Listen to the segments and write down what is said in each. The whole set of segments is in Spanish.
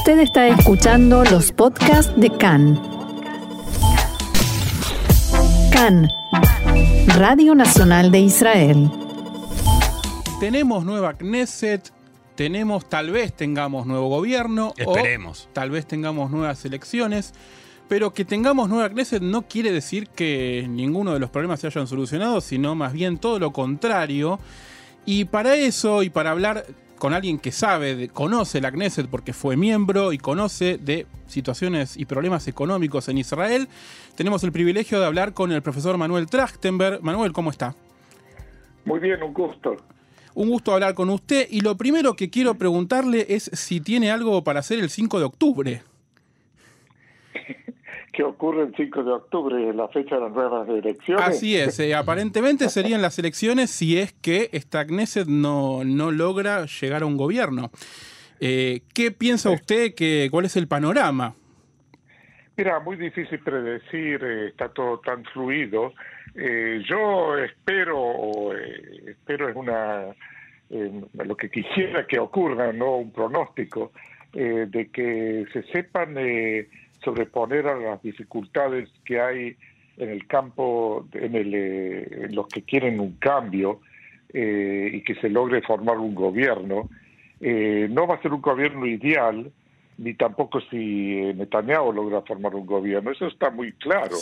Usted está escuchando los podcasts de CAN. CAN, Radio Nacional de Israel. Tenemos nueva Knesset, tenemos, tal vez tengamos nuevo gobierno. Esperemos. O tal vez tengamos nuevas elecciones. Pero que tengamos nueva Knesset no quiere decir que ninguno de los problemas se hayan solucionado, sino más bien todo lo contrario. Y para eso, y para hablar con alguien que sabe, conoce la Knesset porque fue miembro y conoce de situaciones y problemas económicos en Israel, tenemos el privilegio de hablar con el profesor Manuel Trachtenberg. Manuel, ¿cómo está? Muy bien, un gusto. Un gusto hablar con usted y lo primero que quiero preguntarle es si tiene algo para hacer el 5 de octubre. ¿Qué ocurre el 5 de octubre, la fecha de las nuevas elecciones? Así es, eh, aparentemente serían las elecciones si es que esta Knesset no, no logra llegar a un gobierno. Eh, ¿Qué piensa usted que cuál es el panorama? Mira, muy difícil predecir, eh, está todo tan fluido. yo espero, espero es una, lo que quisiera que ocurra, no un pronóstico, de que se sepan sobreponer a las dificultades que hay en el campo, en, el, eh, en los que quieren un cambio eh, y que se logre formar un gobierno. Eh, no va a ser un gobierno ideal, ni tampoco si Netanyahu logra formar un gobierno, eso está muy claro.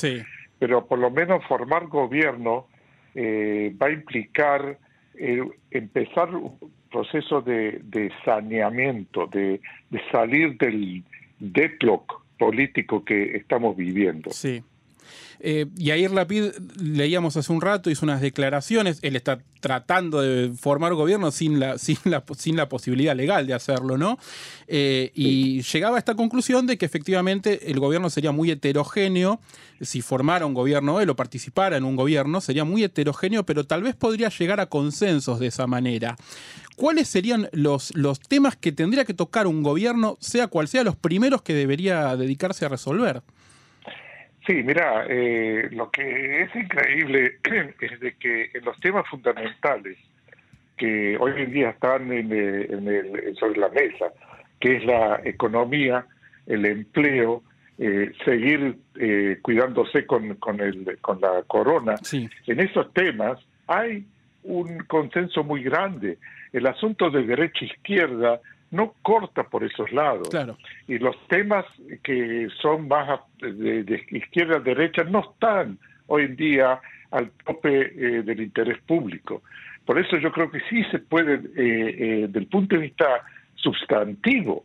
Pero por lo menos formar gobierno va a implicar empezar un proceso de, saneamiento, de, de salir del deadlock político que estamos viviendo. Eh, Yair Lapid, leíamos hace un rato, hizo unas declaraciones, él está tratando de formar gobierno sin la, sin la, sin la posibilidad legal de hacerlo, ¿no? Eh, y llegaba a esta conclusión de que efectivamente el gobierno sería muy heterogéneo, si formara un gobierno él o participara en un gobierno, sería muy heterogéneo, pero tal vez podría llegar a consensos de esa manera. ¿Cuáles serían los, los temas que tendría que tocar un gobierno, sea cual sea, los primeros que debería dedicarse a resolver? Sí, mira, eh, lo que es increíble es de que en los temas fundamentales que hoy en día están en el, sobre la mesa, que es la economía, el empleo, eh, seguir eh, cuidándose con, con, el, con la corona, en esos temas hay un consenso muy grande. El asunto de derecha-izquierda no corta por esos lados. Y los temas que son más de, izquierda a derecha no están hoy en día al tope eh, del interés público. Por eso yo creo que sí se puede, eh, eh, del punto de vista sustantivo,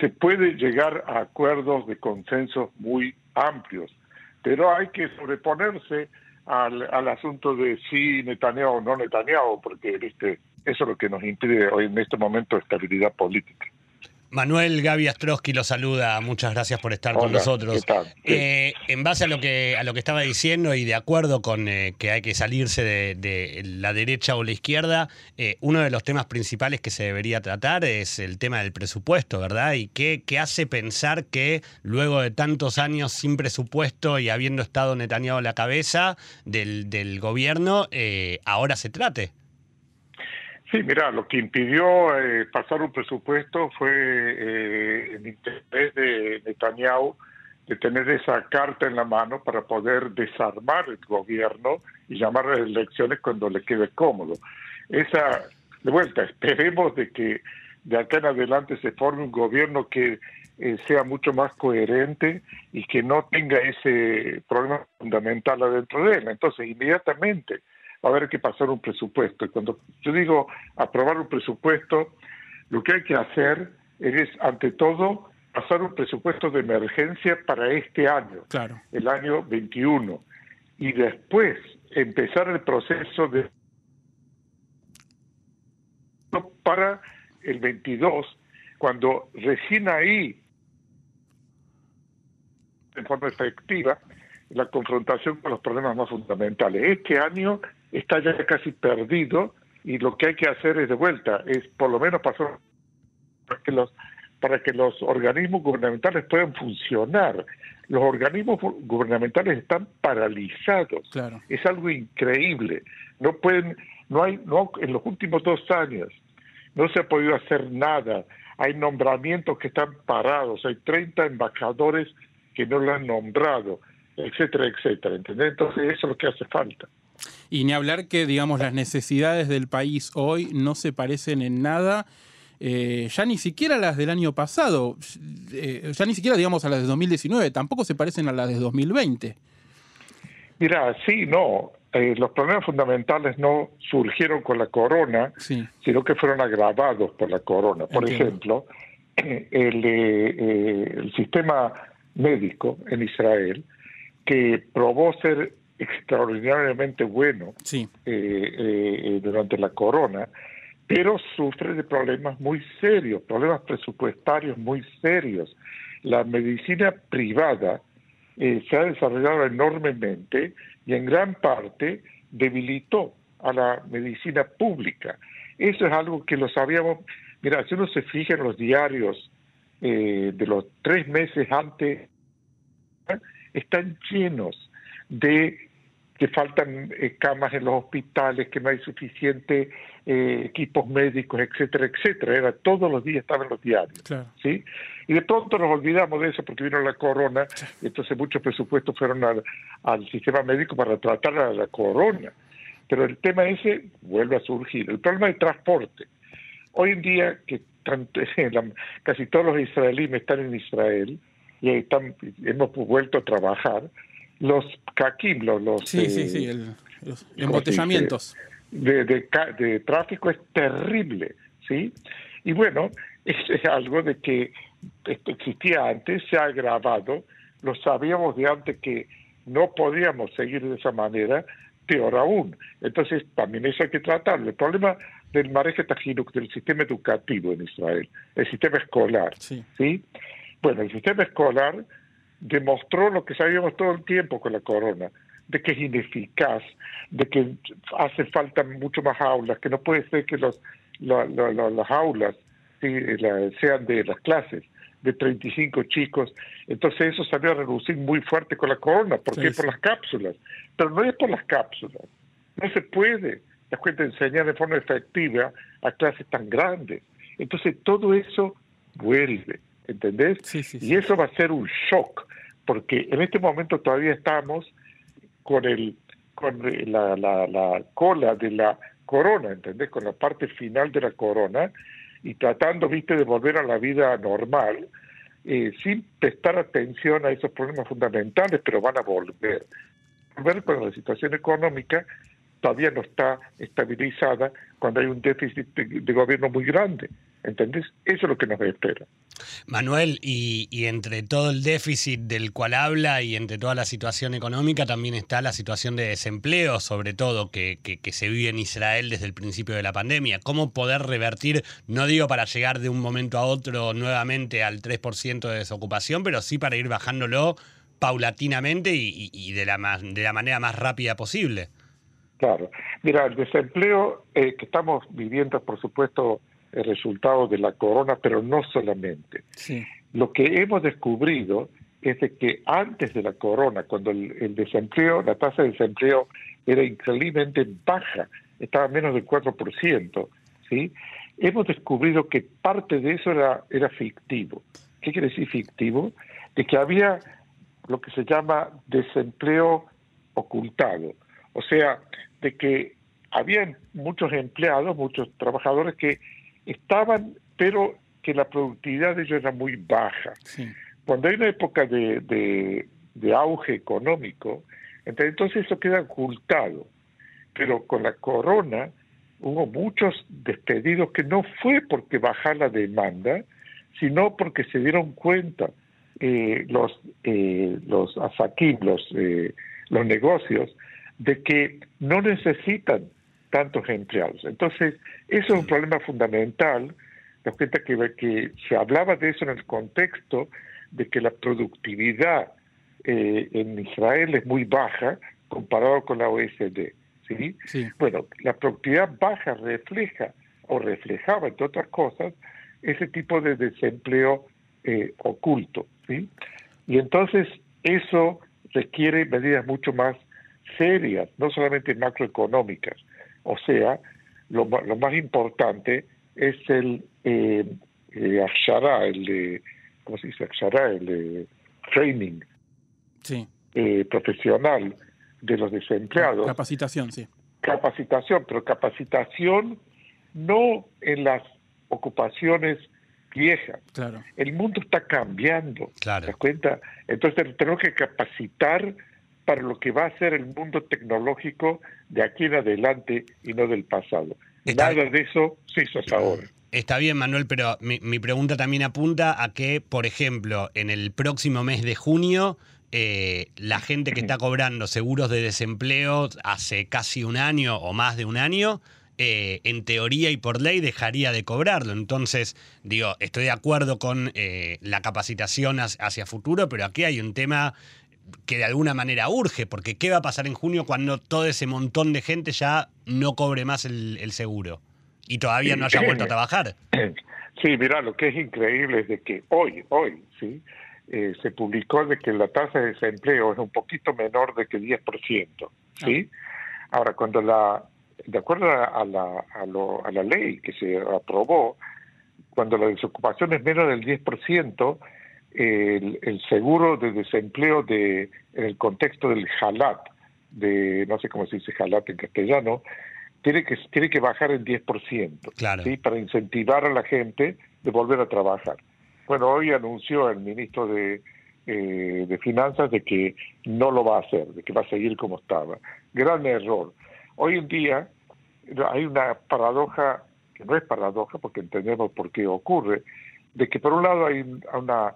se puede llegar a acuerdos de consenso muy amplios, pero hay que sobreponerse al, al asunto de si Netanyahu o no Netanyahu, porque ¿viste? Eso es lo que nos impide hoy en este momento estabilidad política. Manuel Gaby Astrosky lo saluda, muchas gracias por estar con nosotros. Eh, en base a lo que a lo que estaba diciendo y de acuerdo con eh, que hay que salirse de, la derecha o la izquierda, eh, uno de los temas principales que se debería tratar es el tema del presupuesto, ¿verdad? Y qué, hace pensar que luego de tantos años sin presupuesto y habiendo estado Netanyahu a la cabeza del, del gobierno, ahora se trate. Sí, mira, lo que impidió eh, pasar un presupuesto fue eh, el interés de Netanyahu de tener esa carta en la mano para poder desarmar el gobierno y llamar a las elecciones cuando le quede cómodo. Esa, de vuelta, esperemos de que de acá en adelante se forme un gobierno que eh, sea mucho más coherente y que no tenga ese problema fundamental adentro de él. Entonces, inmediatamente va a haber que pasar un presupuesto. Y cuando yo digo aprobar un presupuesto, lo que hay que hacer es, ante todo, pasar un presupuesto de emergencia para este año, claro. el año 21, y después empezar el proceso de para el 22, cuando recién ahí, en forma efectiva, la confrontación con los problemas más fundamentales. Este año está ya casi perdido y lo que hay que hacer es de vuelta, es por lo menos pasar para que los para que los organismos gubernamentales puedan funcionar. Los organismos gubernamentales están paralizados. Es algo increíble. No pueden, no hay, no en los últimos dos años no se ha podido hacer nada. hay nombramientos que están parados, hay 30 embajadores que no lo han nombrado, etcétera, etcétera. ¿entendés? Entonces eso es lo que hace falta. Y ni hablar que, digamos, las necesidades del país hoy no se parecen en nada. Eh, ya ni siquiera las del año pasado, eh, ya ni siquiera digamos a las de 2019, tampoco se parecen a las de 2020. Mira, sí, no, eh, los problemas fundamentales no surgieron con la corona, sino que fueron agravados por la corona. Por ejemplo, el, el sistema médico en Israel, que probó ser extraordinariamente bueno eh, eh, durante la corona, pero sufre de problemas muy serios, problemas presupuestarios muy serios. La medicina privada eh, se ha desarrollado enormemente y en gran parte debilitó a la medicina pública. Eso es algo que lo sabíamos. Mira, si uno se fija en los diarios de los tres meses antes, están llenos de que faltan eh, camas en los hospitales, que no hay suficiente eh, equipos médicos, etcétera, etcétera. Era todos los días estaban en los diarios, ¿sí? Y de pronto nos olvidamos de eso porque vino la corona, y entonces muchos presupuestos fueron al, sistema médico para tratar a la corona. Pero el tema ese vuelve a surgir. El problema del transporte. Hoy en día, que casi todos los israelíes están en Israel y están, hemos vuelto a trabajar, los caquim, los, sí, sí, sí, los embotellamientos de, de, tráfico es terrible, ¿sí? Y bueno, es, algo de que esto existía antes, se ha agravado, lo sabíamos de antes que no podíamos seguir de esa manera, peor aún. Entonces, también eso hay que tratarlo. El problema del mareje tajinuk, del sistema educativo en Israel, el sistema escolar, ¿sí? Bueno, el sistema escolar demostró lo que sabíamos todo el tiempo con la corona, de que es ineficaz, de que hace falta mucho más aulas, que no puede ser que los, las aulas sean de las clases de 35 chicos. Entonces eso salió a reducir muy fuerte con la corona, porque es por las cápsulas. Pero no es por las cápsulas. No se puede, la cuenta, enseñar de forma efectiva a clases tan grandes. Entonces todo eso vuelve. ¿entendés? Y eso va a ser un shock, porque en este momento todavía estamos con el con la, la, cola de la corona, ¿entendés? Con la parte final de la corona y tratando, viste, de volver a la vida normal, eh, sin prestar atención a esos problemas fundamentales, pero van a volver. Volver con la situación económica todavía no está estabilizada cuando hay un déficit de gobierno muy grande. ¿Entendés? Eso es lo que nos espera. Manuel, y, entre todo el déficit del cual habla y entre toda la situación económica también está la situación de desempleo, sobre todo, que, que, se vive en Israel desde el principio de la pandemia. ¿Cómo poder revertir, no digo para llegar de un momento a otro nuevamente al 3% de desocupación, pero sí para ir bajándolo paulatinamente y, de, la de la manera más rápida posible? Claro. Mira, el desempleo eh, que estamos viviendo, por supuesto, el resultado de la corona, pero no solamente. Lo que hemos descubrido es de que antes de la corona, cuando el, desempleo, la tasa de desempleo era increíblemente baja, estaba menos del 4%, ¿sí? hemos descubrido que parte de eso era, era fictivo. ¿Qué quiere decir fictivo? De que había lo que se llama desempleo ocultado. O sea, de que había muchos empleados, muchos trabajadores que estaban, pero que la productividad de ellos era muy baja. Cuando hay una época de, de, auge económico, entonces eso queda ocultado. Pero con la corona hubo muchos despedidos que no fue porque baja la demanda, sino porque se dieron cuenta eh, los eh, los asaquim, los, eh, los negocios, de que no necesitan tantos empleados. Entonces, eso es un problema fundamental. Nos cuenta que, que se hablaba de eso en el contexto de que la productividad eh, en Israel es muy baja comparado con la OSD. ¿sí? Bueno, la productividad baja refleja o reflejaba, entre otras cosas, ese tipo de desempleo eh, oculto. ¿sí? Y entonces eso requiere medidas mucho más serias, no solamente macroeconómicas, o sea, lo, más importante es el, eh, eh, el de, ¿cómo se dice? el de training sí. Eh, profesional de los desempleados. Capacitación, sí. Capacitación, pero capacitación no en las ocupaciones viejas. Claro. El mundo está cambiando. Claro. ¿Te das cuenta? Entonces tenemos que capacitar para lo que va a ser el mundo tecnológico de aquí en adelante y no del pasado. Nada de eso se hizo hasta ahora. Está bien, Manuel, pero mi, pregunta también apunta a que, por ejemplo, en el próximo mes de junio, eh, la gente que está cobrando seguros de desempleo hace casi un año o más de un año, eh, en teoría y por ley dejaría de cobrarlo. Entonces, digo, estoy de acuerdo con eh, la capacitación hacia futuro, pero aquí hay un tema que de alguna manera urge, porque ¿qué va a pasar en junio cuando todo ese montón de gente ya no cobre más el, seguro y todavía no haya vuelto a trabajar? Sí, mira, lo que es increíble es de que hoy, hoy, sí, eh, se publicó de que la tasa de desempleo es un poquito menor de que 10%, ¿sí? Ah. Ahora, cuando la, de acuerdo a la, a, lo, a la ley que se aprobó, cuando la desocupación es menos del 10%, el, seguro de desempleo de, en el contexto del jalat, de no sé cómo se dice jalat en castellano, tiene que, tiene que bajar en 10%, ¿sí? para incentivar a la gente de volver a trabajar. Bueno, hoy anunció el ministro de, eh, de Finanzas de que no lo va a hacer, de que va a seguir como estaba. Gran error. Hoy en día hay una paradoja, que no es paradoja porque entendemos por qué ocurre, de que por un lado hay una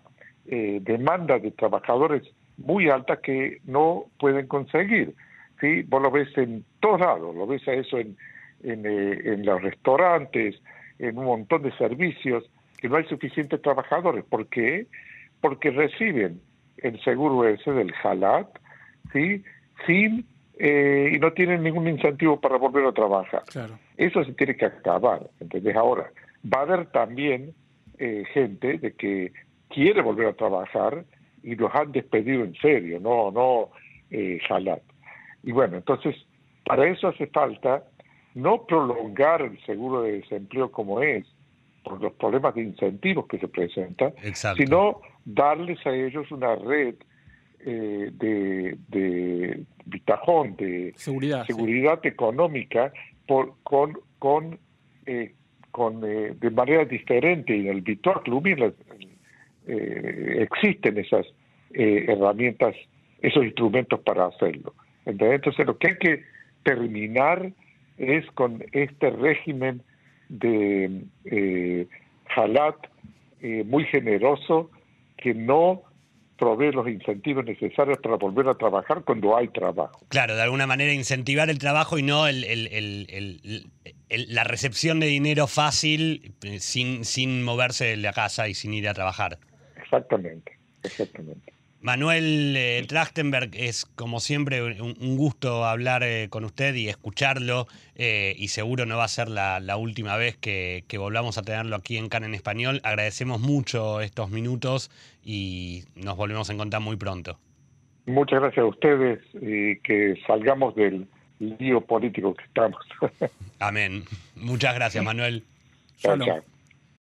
eh, demanda de trabajadores muy alta que no pueden conseguir. ¿sí? Vos lo ves en todos lados, lo ves a eso en, en, eh, en los restaurantes, en un montón de servicios, que no hay suficientes trabajadores. ¿Por qué? Porque reciben el seguro ese del Halat, ¿sí? Sin, eh, y no tienen ningún incentivo para volver a trabajar. Eso se tiene que acabar, ¿entendés? Ahora, va a haber también gente de que quiere volver a trabajar y los han despedido en serio, no, no eh, jalar. Y bueno, entonces, para eso hace falta no prolongar el seguro de desempleo como es, por los problemas de incentivos que se presentan, sino darles a ellos una red eh, de, de bitajón, de seguridad, seguridad económica por, con, con, eh, con eh, de manera diferente en el y en el, eh, existen esas eh, herramientas, esos instrumentos para hacerlo. Entonces lo que hay que terminar es con este régimen de eh, Halat eh, muy generoso que no provee los incentivos necesarios para volver a trabajar cuando hay trabajo. Claro, de alguna manera incentivar el trabajo y no el, la recepción de dinero fácil sin, sin moverse de la casa y sin ir a trabajar. Exactamente, exactamente. Manuel eh, Trachtenberg, es como siempre un, gusto hablar eh, con usted y escucharlo eh, y seguro no va a ser la, última vez que, volvamos a tenerlo aquí en CAN en español. Agradecemos mucho estos minutos y nos volvemos a encontrar muy pronto. Muchas gracias a ustedes y que salgamos del lío político que estamos. Amén. Muchas gracias, Manuel. Chao, chao.